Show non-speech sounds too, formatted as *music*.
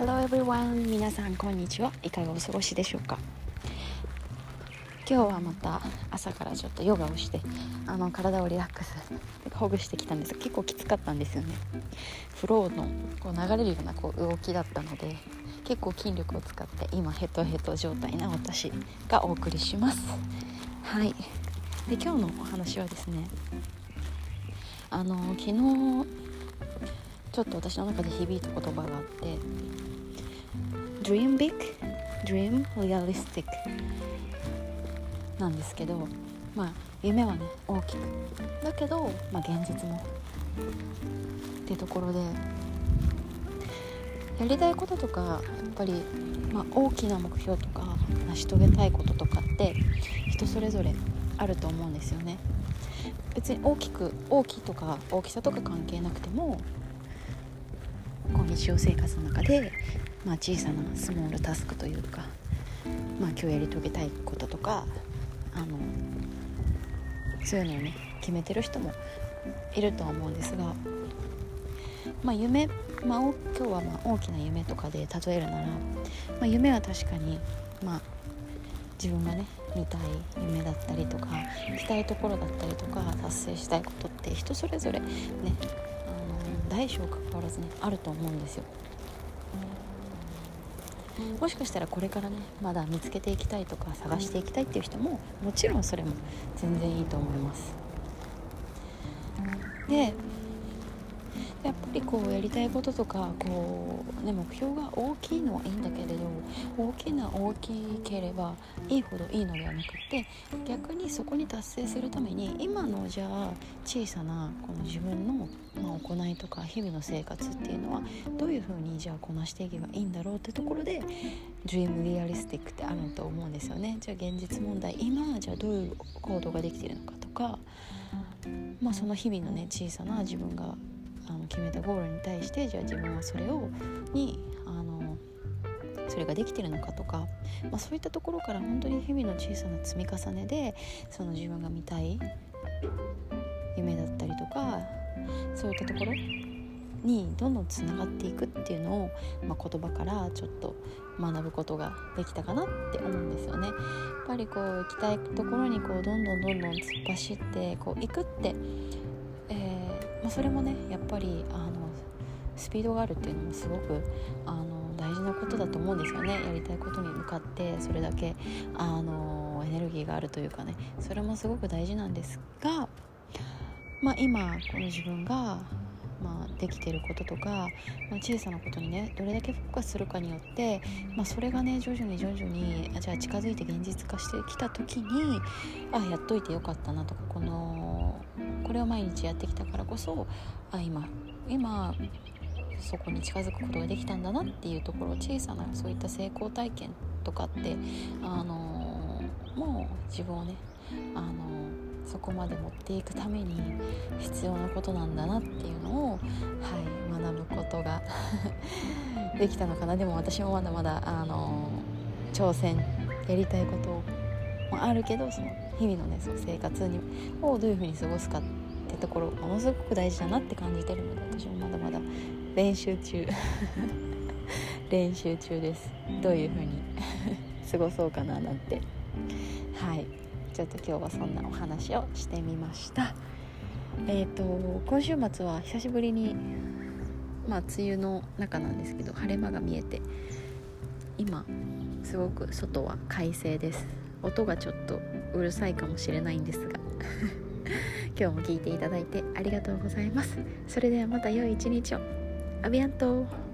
Hello everyone. 皆さんこんにちは。いかがお過ごしでしょうか？今日はまた朝からちょっとヨガをしてあの体をリラックスほぐしてきたんです。が結構きつかったんですよね。フローのこう流れるようなこう動きだったので結構筋力を使って今ヘトヘト状態な私がお送りします。はい。で今日のお話はですねあの昨日ちょっと私の中で響いた言葉があって Dream big, dream realistic? なんですけどまあ夢はね大きく。だけど、まあ、現実も。ってところでやりたいこととかやっぱり、まあ、大きな目標とか成し遂げたいこととかって人それぞれあると思うんですよね。別に大きく大きいとか大きさとか関係なくてもこう日常生活の中で、まあ、小さなスモールタスクというか、まあ、今日やり遂げたいこととかあのそういうのをね決めてる人もいるとは思うんですが、まあ、夢、まあ、今日はま大きな夢とかで例えるなら、ま、夢は確かに、まあ、自分がね見たい夢だったりとか行きたいところだったりとか達成したいことって人それぞれねあの大小関わらずねあると思うんですよ。もしかしたらこれからねまだ見つけていきたいとか探していきたいっていう人ももちろんそれも全然いいと思います。でやっぱりこうやりたいこととかこう、ね、目標が大きいのはいいんだけれど大きな大きければいいほどいいのではなくって逆にそこに達成するために今のじゃあ小さなこの自分の、ま、行いとか日々の生活っていうのはどういうふうにじゃあこなしていけばいいんだろうってところで Dream Realistic ってあると思うんですよね。じゃあ現実問題今じゃあどういう行動ができているのかとか、まあ、その日々のね小さな自分があの決めたゴールに対してじゃあ自分はそれをにあのそれができてるのかとか、まあ、そういったところから本当に日々の小さな積み重ねでその自分が見たい夢だったりとかそういったところにどんどんつながっていくっていうのを、まあ、言葉からちょっと学ぶことができたかなって思うんですよね。やっぱりこう行きたいところにこうどんどんどんどん突っ走ってこう行くってまあ、それもねやっぱりあのスピードがあるっていうのもすごくあの大事なことだと思うんですよね。やりたいことに向かってそれだけあのエネルギーがあるというかね。それもすごく大事なんですが、まあ、今この自分がまあ、できてることとか、まあ、小さなことにねどれだけフォーカスするかによって、まあ、それがね徐々に徐々にじゃあ近づいて現実化してきた時にあやっといてよかったなとかこのこれを毎日やってきたからこそあ今今そこに近づくことができたんだなっていうところ小さなそういった成功体験とかってあのもう自分をねあのそこまで持っていくために必要なことなんだなっていうのを、はい、学ぶことが *laughs* できたのかな。でも私もまだまだあの挑戦やりたいこともあるけどその日々のねそう生活にをどういうふうに過ごすかってところものすごく大事だなって感じてるので私もまだまだ練習中。*laughs* 練習中です。どういうふうに *laughs* 過ごそうかななんて。はい。ちょっと今日はそんなお話をしてみました。えっ、ー、と今週末は久しぶりにまあ梅雨の中なんですけど晴れ間が見えて今すごく外は快晴です。音がちょっとうるさいかもしれないんですが今日も聞いていただいてありがとうございます。それではまた良い一日を。アビアント。